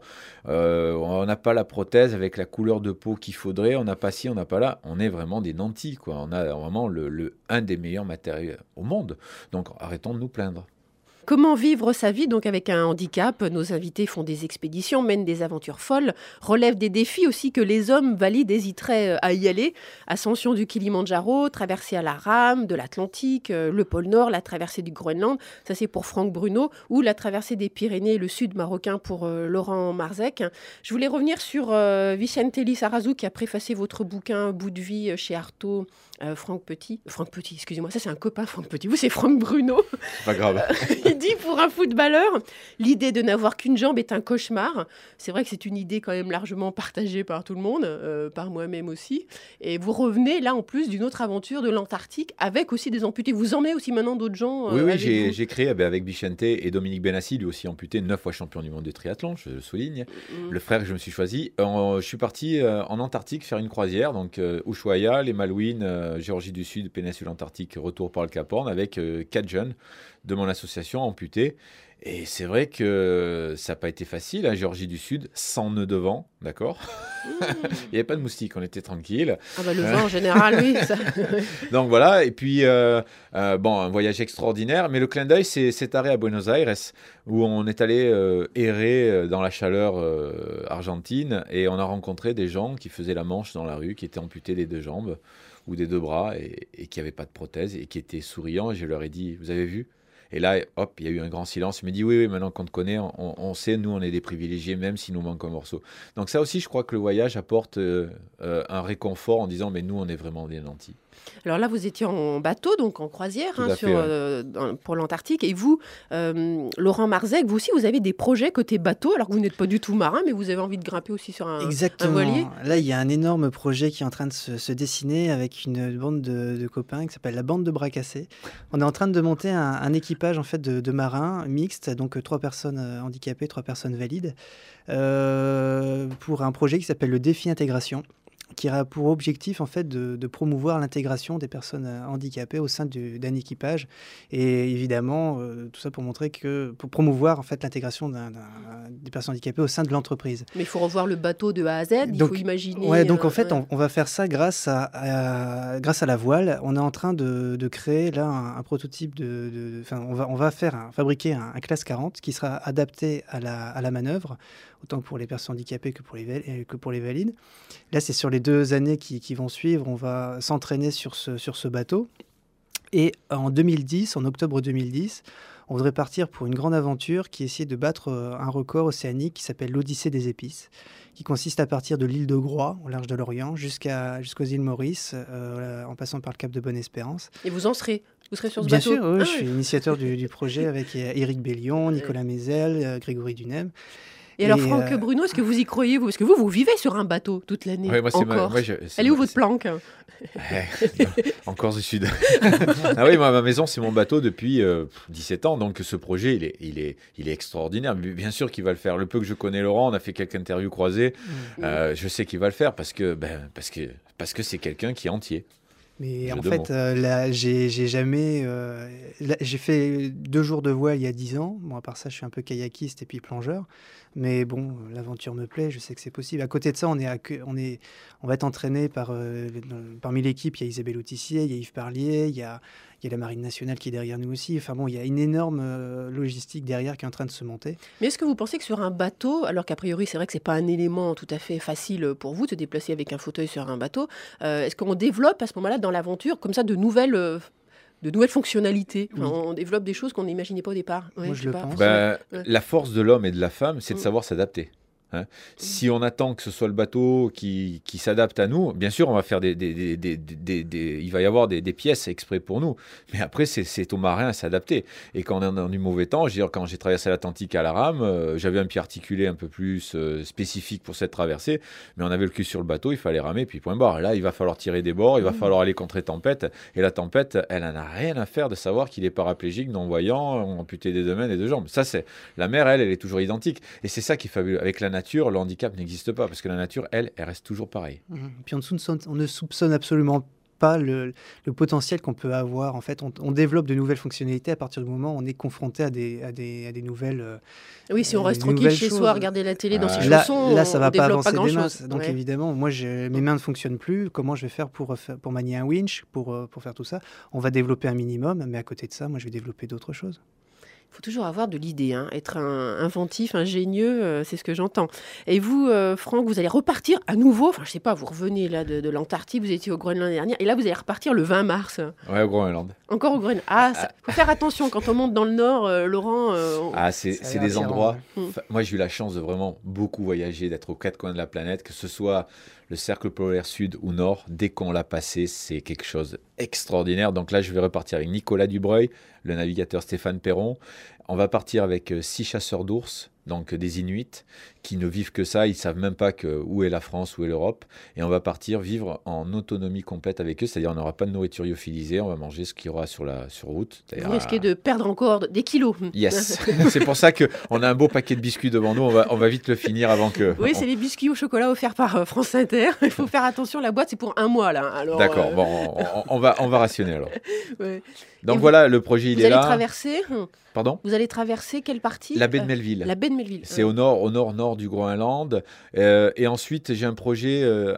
euh, on n'a pas la prothèse avec la couleur de peau qu'il faudrait. On n'a pas ci, on n'a pas là. On est vraiment des nantis, quoi. On a vraiment le- un des meilleurs matériaux au monde. Donc arrêtons de nous plaindre.
Comment vivre sa vie donc avec un handicap? Nos invités font des expéditions, mènent des aventures folles, relèvent des défis aussi que les hommes valides hésiteraient euh, à y aller. Ascension du Kilimandjaro, traversée à la rame, de l'Atlantique, euh, le pôle Nord, la traversée du Groenland, ça c'est pour Franck Bruno, ou la traversée des Pyrénées, le sud marocain pour euh, Laurent Marzec. Je voulais revenir sur euh, Vicente Lizarazu qui a préfacé votre bouquin Bout de vie chez Artaud, euh, Franck Petit. Franck Petit, excusez-moi, ça c'est un copain Franck Petit. Vous c'est Franck Bruno.
Pas grave.
Il dit pour un footballeur, l'idée de n'avoir qu'une jambe est un cauchemar. C'est vrai que c'est une idée quand même largement partagée par tout le monde, euh, par moi-même aussi. Et vous revenez là en plus d'une autre aventure de l'Antarctique avec aussi des amputés. Vous emmenez aussi maintenant d'autres gens. euh,
Oui, oui,
avec
j'ai créé eh avec Bichente et Dominique Benassi, lui aussi amputé, neuf fois champion du monde de triathlon, je le souligne.
Mm.
Le frère que je me suis choisi. Euh, je suis parti euh, en Antarctique faire une croisière, donc euh, Ushuaia, les Malouines, euh, Géorgie du Sud, péninsule Antarctique, retour par le Cap Horn, avec euh, quatre jeunes de mon association amputés. Et c'est vrai que ça n'a pas été facile, à Géorgie du Sud, sans nœud devant, d'accord?
Mmh.
Il n'y avait pas de moustiques, on était tranquille.
Ah bah, le vent en général, oui. ça-
Donc voilà, et puis, euh, euh, bon, un voyage extraordinaire, mais le clin d'œil, c'est cet arrêt à Buenos Aires, où on est allé euh, errer dans la chaleur argentine, et on a rencontré des gens qui faisaient la manche dans la rue, qui étaient amputés des deux jambes ou des deux bras, et, qui n'avaient pas de prothèse, et qui étaient souriants, et je leur ai dit, vous avez vu? Et là, hop, il y a eu un grand silence. Il me dit, oui, oui, maintenant qu'on te connaît, on, on sait, nous, on est des privilégiés, même s'il nous manque un morceau. Donc ça aussi, je crois que le voyage apporte euh, euh, un réconfort en disant, mais nous, on est vraiment des nantis.
Alors là, vous étiez en bateau, donc en croisière, hein,
à
sur,
fait, ouais.
euh, dans- pour l'Antarctique. Et vous, euh, Laurent Marzec, vous aussi, vous avez des projets côté bateau, alors que vous n'êtes pas du tout marin, mais vous avez envie de grimper aussi sur un, un
Exactement.
voilier.
Là, il y a un énorme projet qui est en train de se, se dessiner avec une bande de, de copains qui s'appelle la bande de bras cassés. On est en train de monter un, un équipage en fait de, de marins mixte, donc euh, trois personnes handicapées, trois personnes valides, euh, pour un projet qui s'appelle le défi intégration qui aura pour objectif en fait de, de promouvoir l'intégration des personnes euh, handicapées au sein du- d'un équipage et évidemment euh, tout ça pour montrer que pour promouvoir en fait l'intégration des personnes handicapées au sein de l'entreprise.
Mais il faut revoir le bateau de A à Z, il
Donc,
faut imaginer.
Ouais, donc
euh,
en fait,
ouais.
on, on va faire ça grâce à, à- grâce à la voile. On est en train de, de créer là un, un prototype de, de- enfin, on va, on va faire un- fabriquer un, un classe 40 qui sera adapté à la, à la manœuvre, autant pour les personnes handicapées que pour les, val- euh, que pour les valides. Là, c'est sur les deux années qui, qui vont suivre, on va s'entraîner sur ce, sur ce bateau. Et en 2010, en octobre 2010, on voudrait partir pour une grande aventure qui essaie de battre euh, un record océanique qui s'appelle l'Odyssée des épices, qui consiste à partir de l'île de Groix, au large de l'Orient, jusqu'à, jusqu'aux îles Maurice, euh, en passant par le cap de Bonne-Espérance.
Et vous en serez Vous serez sur ce
Bien
bateau
sûr, oui,
Ah
je
ouais.
suis initiateur du, du projet avec Éric Bellion, Nicolas Mézel, Grégory Dunem.
Et alors, Franck
euh,
Bruno, est-ce que vous y croyez, vous? Parce que vous, vous vivez sur un bateau toute l'année.
Ouais, moi, c'est ma-
encore.
moi, je-
Elle est où
ma-
votre planque?
Ouais, en Corse du Sud. ah oui, moi, ma maison, c'est mon bateau depuis euh, 17 ans. Donc, ce projet, il est, il est, il est extraordinaire. Mais Bien sûr qu'il va le faire. Le peu que je connais Laurent, on a fait quelques interviews croisées.
Mm.
Euh, je sais qu'il va le faire parce que ben, parce que, parce que c'est quelqu'un qui est entier.
Mais en fait, euh, là, j'ai j'ai jamais. euh, j'ai fait deux jours de voile il y a dix ans. Bon, à part ça, je suis un peu kayakiste et puis plongeur. Mais bon, euh, l'aventure me plaît, je sais que c'est possible. À côté de ça, on, est on, est, on va être entraîné par. euh, parmi l'équipe, il y a Isabelle Autissier, il y a Yves Parlier, il y a, il y a la Marine nationale qui est derrière nous aussi. Enfin bon, il y a une énorme euh, logistique derrière qui est en train de se monter.
Mais est-ce que vous pensez que sur un bateau, alors qu'a priori c'est vrai que c'est pas un élément tout à fait facile pour vous de se déplacer avec un fauteuil sur un bateau, est-ce qu'on développe à ce moment-là dans l'aventure comme ça de nouvelles, de nouvelles fonctionnalités Enfin, On développe des choses qu'on n'imaginait pas au départ. Ouais,
Moi,
je
je
sais
le
pas.
pense.
Ouais.
La force de l'homme et de la femme, c'est de
Mm.
savoir s'adapter. Hein. Si on attend que ce soit le bateau qui, qui s'adapte à nous, bien sûr, on va faire des, des- des- des- il va y avoir des, pièces exprès pour nous. Mais après, c'est- aux marins à s'adapter. Et quand on est dans du mauvais temps, je veux dire, quand j'ai traversé l'Atlantique à la rame, euh, j'avais un pied articulé un peu plus euh, spécifique pour cette traversée, mais on avait le cul sur le bateau, il fallait ramer, puis point barre. Là, il va falloir tirer des bords, il va falloir aller contre les tempêtes. Et la tempête, elle n'en a rien à faire de savoir qu'il est paraplégique, non-voyant, amputé des deux mains et des deux jambes. Ça, c'est la mer, elle, elle est toujours identique. Et c'est ça qui est fabuleux. Avec la nature, le handicap n'existe pas parce que la nature, elle, elle reste toujours pareille.
Mhm. Puis on ne soupçonne, on ne soupçonne absolument pas le, le potentiel qu'on peut avoir. En fait, on, on développe de nouvelles fonctionnalités à partir du moment où on est confronté à des, à des, à des nouvelles. euh,
Oui, si on
euh,
reste tranquille chez
choses.
soi, regarder la télé dans
Ah.
ses
Là,
chaussons,
là, ça
on
va pas avancer
pas
des masses. Donc
Ouais.
évidemment, moi, mes mains ne fonctionnent plus. Comment je vais faire pour, manier un winch, pour, euh, pour faire tout ça? On va développer un minimum, mais à côté de ça, moi, je vais développer d'autres choses.
Il faut toujours avoir de l'idée, hein. être un inventif, ingénieux, euh, c'est ce que j'entends. Et vous, euh, Franck, vous allez repartir à nouveau, enfin je sais pas, vous revenez là de, de l'Antarctique, vous étiez au Groenland l'année dernière, et là vous allez repartir le 20 mars,
Ouais, au Groenland.
encore au Groenland. Ah, il faut faire attention quand on monte dans le nord, euh, Laurent. euh, on-
Ah, c'est des endroits. Moi, j'ai eu la chance de vraiment beaucoup voyager, d'être aux quatre coins de la planète, que ce soit le cercle polaire sud ou nord. Dès qu'on l'a passé, c'est quelque chose d'extraordinaire. Donc là, je vais repartir avec Nicolas Dubreuil, le navigateur Stéphane Perron. On va partir avec euh, six chasseurs d'ours, donc euh, des Inuits, qui ne vivent que ça. Ils savent même pas que, où est la France, où est l'Europe. Et on va partir vivre en autonomie complète avec eux, c'est-à-dire on n'aura pas de nourriture lyophilisée. On va manger ce qu'il y aura sur la sur route.
Vous risquez de perdre encore des kilos.
Yes, c'est pour ça que on a un beau paquet de biscuits devant nous. On va, on va vite le finir avant que.
Oui, c'est les biscuits au chocolat offerts par euh, France Inter. Il faut faire attention, la boîte c'est pour un mois là.
D'accord.
euh,
Bon, on, on- on va, on va rationner alors.
ouais.
Donc
vous-
voilà, le projet il
Vous
est
allez
là.
traverser hum,
Pardon?
Vous allez traverser quelle partie?
La baie de
Euh,
Melville.
La baie de Melville.
C'est au nord, au nord, nord du Groenland. Euh, et ensuite, j'ai un projet. euh,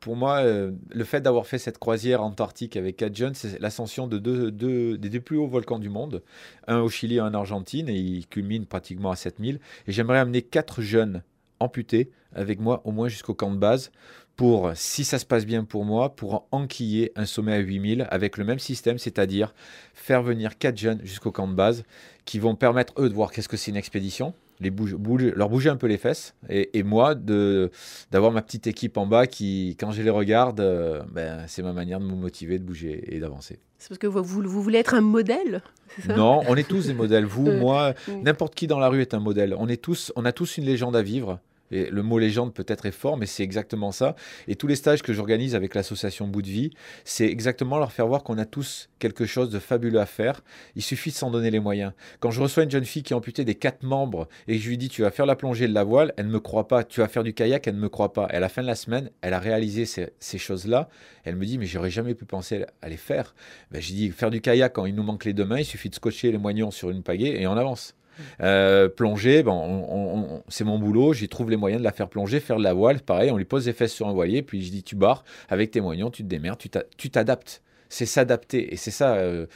pour moi, euh, le fait d'avoir fait cette croisière antarctique avec quatre jeunes, c'est l'ascension de deux, deux- des deux plus hauts volcans du monde, un au Chili et un en Argentine, et il culmine pratiquement à 7000. Et j'aimerais amener quatre jeunes amputés avec moi, au moins jusqu'au camp de base, pour, si ça se passe bien pour moi, pour enquiller un sommet à 8000 avec le même système, c'est-à-dire faire venir quatre jeunes jusqu'au camp de base qui vont permettre, eux, de voir qu'est-ce que c'est une expédition, les bouge- bouge- leur bouger un peu les fesses, et, et moi, d'avoir ma petite équipe en bas qui, quand je les regarde, euh, ben, c'est ma manière de me motiver, de bouger et d'avancer.
C'est parce que vous, vous, vous voulez être un modèle ça?
Non, on est tous des modèles. Vous,
Euh,
moi, n'importe qui dans la rue est un modèle. On, est tous, on a tous une légende à vivre. Le mot légende peut-être est fort, mais c'est exactement ça. Et tous les stages que j'organise avec l'association Bout de Vie, c'est exactement leur faire voir qu'on a tous quelque chose de fabuleux à faire. Il suffit de s'en donner les moyens. Quand je reçois une jeune fille qui est amputée des quatre membres et je lui dis tu vas faire la plongée de la voile, elle ne me croit pas. Tu vas faire du kayak, elle ne me croit pas. Et à la fin de la semaine, elle a réalisé ces, choses-là. Elle me dit mais j'aurais jamais pu penser à les faire. Ben, j'ai dit faire du kayak quand il nous manque les deux mains, il suffit de scotcher les moignons sur une pagaie et on avance. Euh, plonger, ben, on- on- on- c'est mon boulot, j'y trouve les moyens de la faire plonger, faire de la voile, pareil, on lui pose les fesses sur un voilier, puis je dis tu barres avec tes moignons, tu te démerdes, tu t'a- tu t'adaptes. C'est s'adapter, et c'est ça euh,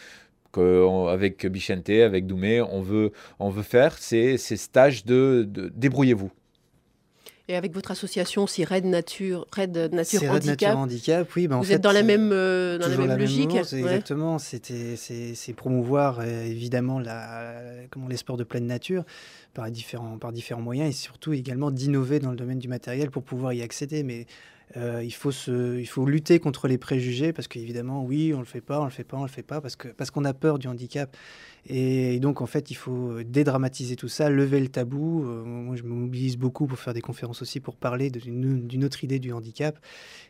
qu'avec Bichente, avec Doumé, on veut, on veut faire, c'est ces stages de débrouillez-vous.
Et avec votre association aussi, Red Nature, Red Nature
Red
Handicap,
Nature Handicap, oui. ben en
vous
fait,
êtes dans la même, euh, dans la même logique. ouais.
Exactement, c'était c'est c'est promouvoir euh, évidemment la, comment les sports de pleine nature par différents par différents moyens et surtout également d'innover dans le domaine du matériel pour pouvoir y accéder. Mais euh, il faut se il faut lutter contre les préjugés parce qu'évidemment oui on le fait pas on le fait pas on le fait pas parce que parce qu'on a peur du handicap et, donc en fait il faut dédramatiser tout ça, lever le tabou. Euh, moi je me mobilise beaucoup pour faire des conférences aussi pour parler d'une autre idée du handicap.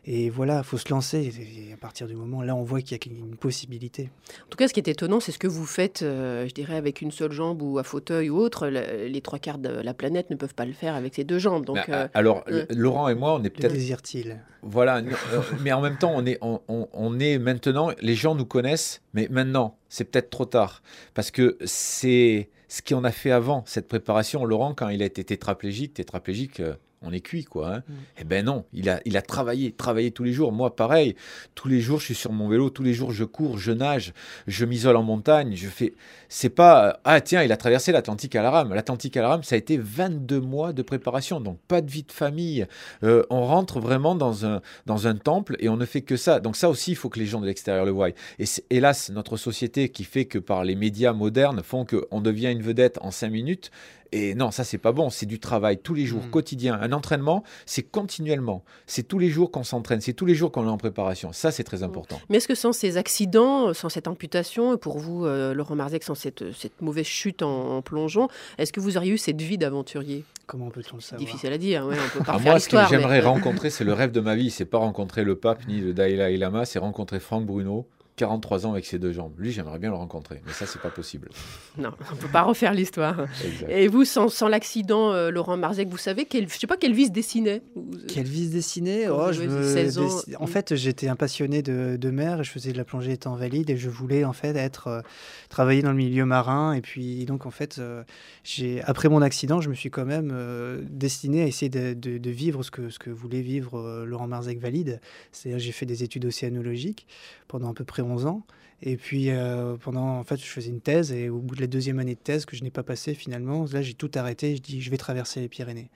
Et voilà, il faut se lancer. Et à partir du moment là, on voit qu'il y a une possibilité.
En tout cas, ce qui est étonnant, c'est ce que vous faites, euh, je dirais, avec une seule jambe ou à fauteuil ou autre. Le- les trois quarts de la planète ne peuvent pas le faire avec ces deux jambes. Donc, euh,
alors,
euh,
Laurent et moi, on est peut-être
désire-t-il
Voilà, euh, mais en même temps, on est, on, on- on est maintenant, les gens nous connaissent, mais maintenant, c'est peut-être trop tard. Parce que c'est ce qu'on a fait avant, cette préparation. Laurent, quand il a été tétraplégique, tétraplégique, euh, on est cuit, quoi. hein.
Mm.
Eh ben non, il a, il a travaillé, travaillé tous les jours. Moi, pareil, tous les jours, je suis sur mon vélo, tous les jours, je cours, je nage, je m'isole en montagne, je fais. C'est pas. euh, Ah, tiens, il a traversé l'Atlantique à la rame. L'Atlantique à la rame, ça a été 22 mois de préparation, donc pas de vie de famille. Euh, on rentre vraiment dans un, dans un temple et on ne fait que ça. Donc, ça aussi, il faut que les gens de l'extérieur le voient. Et c'est hélas, notre société qui fait que par les médias modernes font qu'on devient une vedette en 5 minutes. Et non, ça, c'est pas bon. C'est du travail tous les jours,
Mm.
quotidien. Un entraînement, c'est continuellement. C'est tous les jours qu'on s'entraîne. C'est tous les jours qu'on est en préparation. Ça, c'est très important.
Mais est-ce que sans ces accidents, sans cette amputation, et pour vous, euh, Laurent Marzec, sans cette, cette mauvaise chute en, en plongeon, est-ce que vous auriez eu cette vie d'aventurier?
Comment peut-on le savoir?
Difficile à dire, ouais, on peut pas
Ah, moi, ce que
mais-
j'aimerais rencontrer, c'est le rêve de ma vie. C'est pas rencontrer le pape ni le Dalai Lama, c'est rencontrer Franck Bruno, 43 ans avec ses deux jambes. Lui, j'aimerais bien le rencontrer, mais ça, c'est pas possible.
Non, on peut pas refaire l'histoire. Et vous, sans, sans l'accident, euh, Laurent Marzec, vous savez, quel, je sais pas quelle vie se dessinait Vous-
Quelle vie se dessiner
Quand
Oh, je
avez
me
16 ans,
dess- En
mm.
fait, j'étais un passionné de, de mer et je faisais de la plongée étant valide et je voulais en fait être euh, travailler dans le milieu marin et puis donc en fait euh, j'ai après mon accident, je me suis quand même euh, destiné à essayer de, de- de vivre ce que ce que voulait vivre euh, Laurent Marzec valide. C'est-à-dire j'ai fait des études océanologiques pendant à peu près 11 ans. Et puis euh, pendant, en fait, je faisais une thèse et au bout de la deuxième année de thèse que je n'ai pas passé finalement, là j'ai tout arrêté. Je dis je vais traverser les Pyrénées.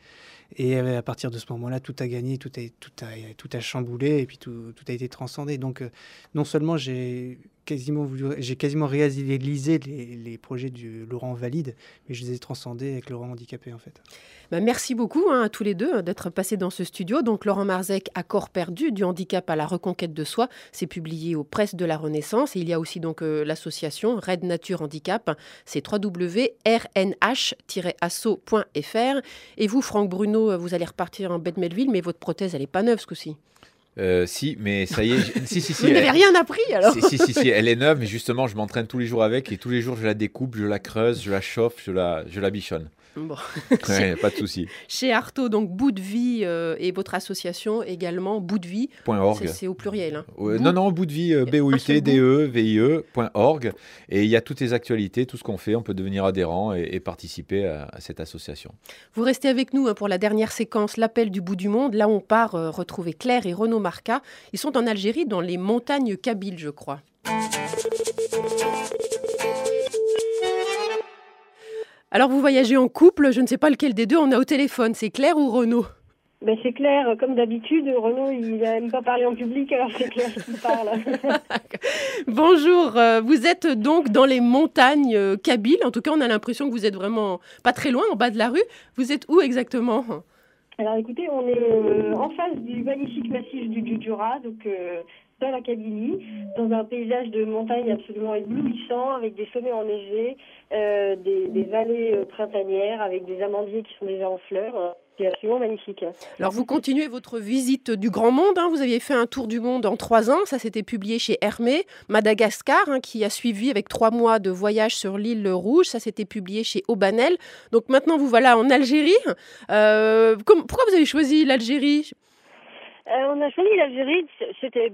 Et euh, à partir de ce moment-là, tout a gagné, tout a, tout a, tout a chamboulé et puis tout, tout a été transcendé. Donc, euh, non seulement j'ai quasiment, j'ai quasiment réalisé les, les projets du Laurent Valide, mais je les ai transcendés avec Laurent Handicapé en fait.
Bah, merci beaucoup hein, à tous les deux euh, d'être passés dans ce studio. Donc Laurent Marzec, à corps perdu, du handicap à la reconquête de soi, c'est publié aux presses de la Renaissance. Et il y a aussi donc euh, l'association Red Nature Handicap, c'est www.rnh-asso.fr. Et vous, Franck Bruno, vous allez repartir en baie de Melville, mais votre prothèse, elle est pas neuve ce coup-ci.
Euh, si, mais ça y est. si, si, si.
Vous n'avez rien appris alors
Si, si, si, si, elle est neuve, mais justement, je m'entraîne tous les jours avec et tous les jours, je la découpe, je la creuse, je la chauffe, je la, je la bichonne.
Bon.
Ouais, pas de souci.
Chez Artaud, donc Bout de Vie euh, et votre association également, Bout de Vie. C'est- au pluriel. hein.
Non, non, bout de vie, euh,
Un seul
B-O-U-T-D-E-V-I-E.org. Et il y a toutes les actualités, tout ce qu'on fait. On peut devenir adhérent et, et participer à, à cette association.
Vous restez avec nous hein, pour la dernière séquence, l'appel du bout du monde. Là, on part euh, retrouver Claire et Renaud Marca. Ils sont en Algérie, dans les montagnes kabyles, je crois. Alors, vous voyagez en couple, je ne sais pas lequel des deux on a au téléphone, c'est Claire ou Renaud?
Ben c'est clair, comme d'habitude, Renaud, il n'aime pas parler en public, alors c'est clair qu'il parle.
Bonjour, euh, vous êtes donc dans les montagnes euh, kabyles. En tout cas, on a l'impression que vous êtes vraiment pas très loin, en bas de la rue. Vous êtes où exactement?
Alors écoutez, on est euh, en face du magnifique massif du Djurdjura, donc euh, la Kabylie, dans un paysage de montagne absolument éblouissant, avec des sommets enneigés, euh, des, vallées euh, printanières, avec des amandiers qui sont déjà en fleurs. Euh, C'est absolument magnifique.
Alors, vous continuez votre visite du grand monde. hein. Vous aviez fait un tour du monde en trois ans. Ça s'était publié chez Hermé. Madagascar, hein, qui a suivi avec trois mois de voyage sur l'île Rouge. Ça s'était publié chez Aubanel. Donc maintenant, vous voilà en Algérie. Euh, pourquoi vous avez choisi l'Algérie?
Euh, on a choisi l'Algérie, c'était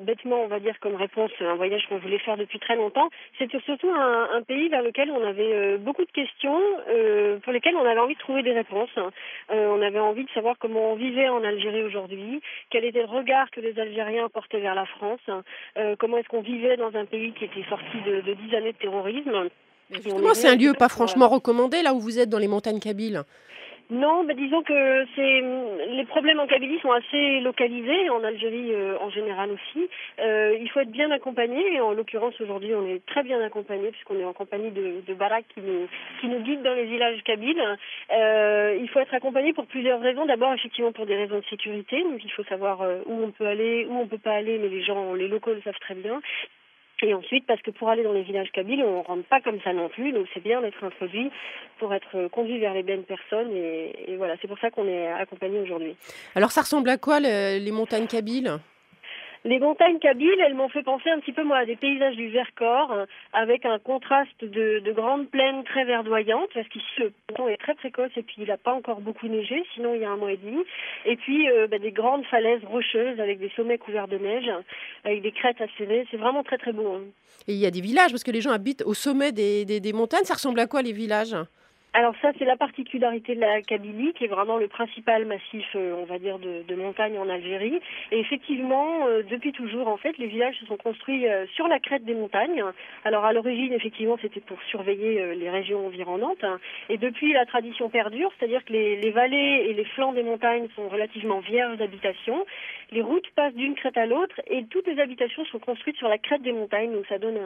bêtement, on va dire, comme réponse à un voyage qu'on voulait faire depuis très longtemps. C'était surtout un, un pays vers lequel on avait euh, beaucoup de questions, euh, pour lesquelles on avait envie de trouver des réponses. Euh, on avait envie de savoir comment on vivait en Algérie aujourd'hui, quel était le regard que les Algériens portaient vers la France, euh, comment est-ce qu'on vivait dans un pays qui était sorti de, de dix années de terrorisme.
Justement, c'est un lieu pas franchement recommandé, là où vous êtes dans les montagnes kabyles.
Non, bah disons que c'est les problèmes en Kabylie sont assez localisés, en Algérie euh, en général aussi. Euh, il faut être bien accompagné. Et en l'occurrence, aujourd'hui, on est très bien accompagné puisqu'on est en compagnie de, de Barak qui nous, qui nous guide dans les villages kabyles. Euh, il faut être accompagné pour plusieurs raisons. D'abord, effectivement, pour des raisons de sécurité. Donc, il faut savoir où on peut aller, où on peut pas aller, mais les gens, les locaux le savent très bien. Et ensuite, parce que pour aller dans les villages kabyles, on rentre pas comme ça non plus, donc c'est bien d'être introduit pour être euh, conduit vers les bonnes personnes. Et, voilà, c'est pour ça qu'on est accompagné aujourd'hui.
Alors, ça ressemble à quoi, le- les montagnes kabyles?
Les montagnes kabyles, elles m'ont fait penser un petit peu moi à des paysages du Vercors, euh, avec un contraste de, de grandes plaines très verdoyantes, parce qu'ici le temps est très précoce et puis il n'a pas encore beaucoup neigé, sinon il y a un mois et demi. Et puis euh, bah, des grandes falaises rocheuses avec des sommets couverts de neige, avec des crêtes acérées. C'est vraiment très très beau. hein.
Et il y a des villages, parce que les gens habitent au sommet des montagnes. Ça ressemble à quoi, les villages?
Alors ça, c'est la particularité de la Kabylie, qui est vraiment le principal massif, euh, on va dire, de, montagne en Algérie. Et effectivement, euh, depuis toujours, en fait, les villages se sont construits euh, sur la crête des montagnes. Alors à l'origine, effectivement, c'était pour surveiller les régions environnantes. hein. Et depuis, la tradition perdure, c'est-à-dire que les, vallées et les flancs des montagnes sont relativement vierges d'habitations. Les routes passent d'une crête à l'autre et toutes les habitations sont construites sur la crête des montagnes. Donc ça donne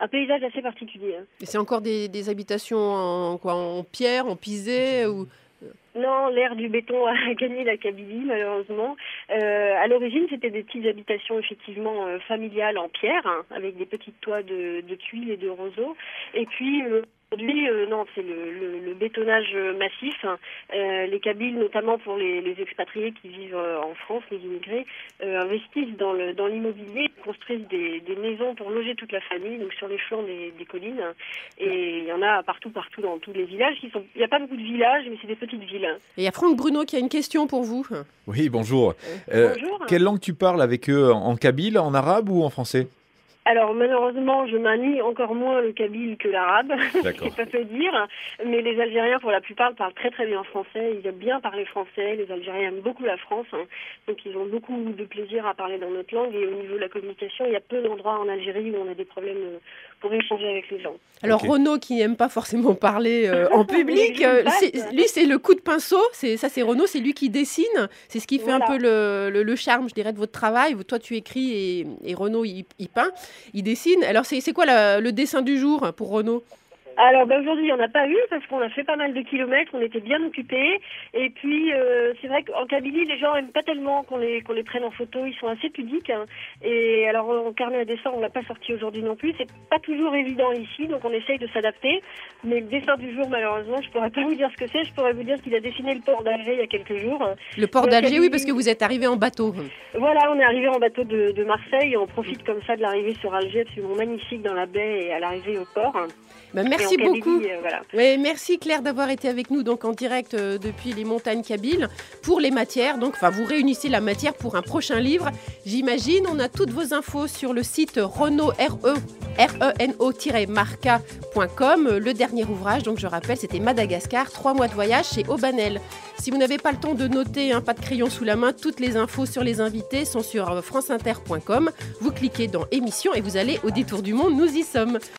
un, paysage assez particulier. hein.
Et c'est encore des, des habitations en, quoi, en en pisé ou...
Non, l'ère du béton a gagné la Kabylie, malheureusement. Euh, à l'origine, c'était des petites habitations effectivement euh, familiales en pierre, hein, avec des petites toits de, de tuiles et de roseaux. Et puis euh, aujourd'hui, euh, non, c'est le, le- le bétonnage massif. Euh, les Kabyles, notamment pour les, les expatriés qui vivent euh, en France, les immigrés, euh, investissent dans le dans l'immobilier, construisent des, des maisons pour loger toute la famille, donc sur les flancs des, des collines. Et il y en a partout, partout dans tous les villages. Qui sont... Il n'y a pas beaucoup de villages, mais c'est des petites villes.
Et il y a Franck Bruno qui a une question pour vous.
Oui, bonjour. Euh,
Bonjour.
quelle langue tu parles avec eux En kabyle, en arabe ou en français?
Alors malheureusement, je manie encore moins le kabyle que l'arabe,
D'accord.
c'est pas peu dire. Mais les Algériens, pour la plupart, parlent très très bien français. Ils aiment bien parler français. Les Algériens aiment beaucoup la France, hein. donc ils ont beaucoup de plaisir à parler dans notre langue. Et au niveau de la communication, il y a peu d'endroits en Algérie où on a des problèmes euh, pour échanger avec les gens.
Alors. Renaud qui n'aime pas forcément parler euh, en public, euh, lui c'est le coup de pinceau, c'est ça c'est Renaud, c'est lui qui dessine, c'est ce qui fait un peu le, le- le charme je dirais de votre travail. Toi tu écris et, et Renaud il, il peint, il dessine. Alors c'est quoi le dessin du jour pour Renaud?
Alors ben, aujourd'hui, il n'y en a pas eu parce qu'on a fait pas mal de kilomètres, on était bien occupés. Et puis, euh, c'est vrai qu'en Kabylie, les gens aiment pas tellement qu'on les, qu'on les prenne en photo, ils sont assez pudiques. hein. Et alors, en carnet à dessin, on l'a pas sorti aujourd'hui non plus. C'est pas toujours évident ici, donc on essaye de s'adapter. Mais le dessin du jour, malheureusement, je pourrais pas vous dire ce que c'est. Je pourrais vous dire qu'il a dessiné le port d'Alger il y a quelques jours.
Le port d'Alger, oui, parce que vous êtes arrivé en bateau.
Voilà, on est arrivé en bateau de, de Marseille et on profite comme ça de l'arrivée sur Alger, absolument magnifique dans la baie et à l'arrivée au port. Et
merci
Kabylie,
beaucoup.
euh, voilà.
Merci Claire d'avoir été avec nous donc en direct euh, depuis les montagnes kabyles pour les matières. Donc, enfin, vous réunissez la matière pour un prochain livre. J'imagine. On a toutes vos infos sur le site Renault RE reno-marca.com. Euh, Le dernier ouvrage, donc je rappelle, c'était Madagascar, trois mois de voyage chez Aubanel. Si vous n'avez pas le temps de noter, un pas de crayon sous la main, toutes les infos sur les invités sont sur euh, franceinter.com. Vous cliquez dans émission et vous allez au détour du monde. Nous y sommes.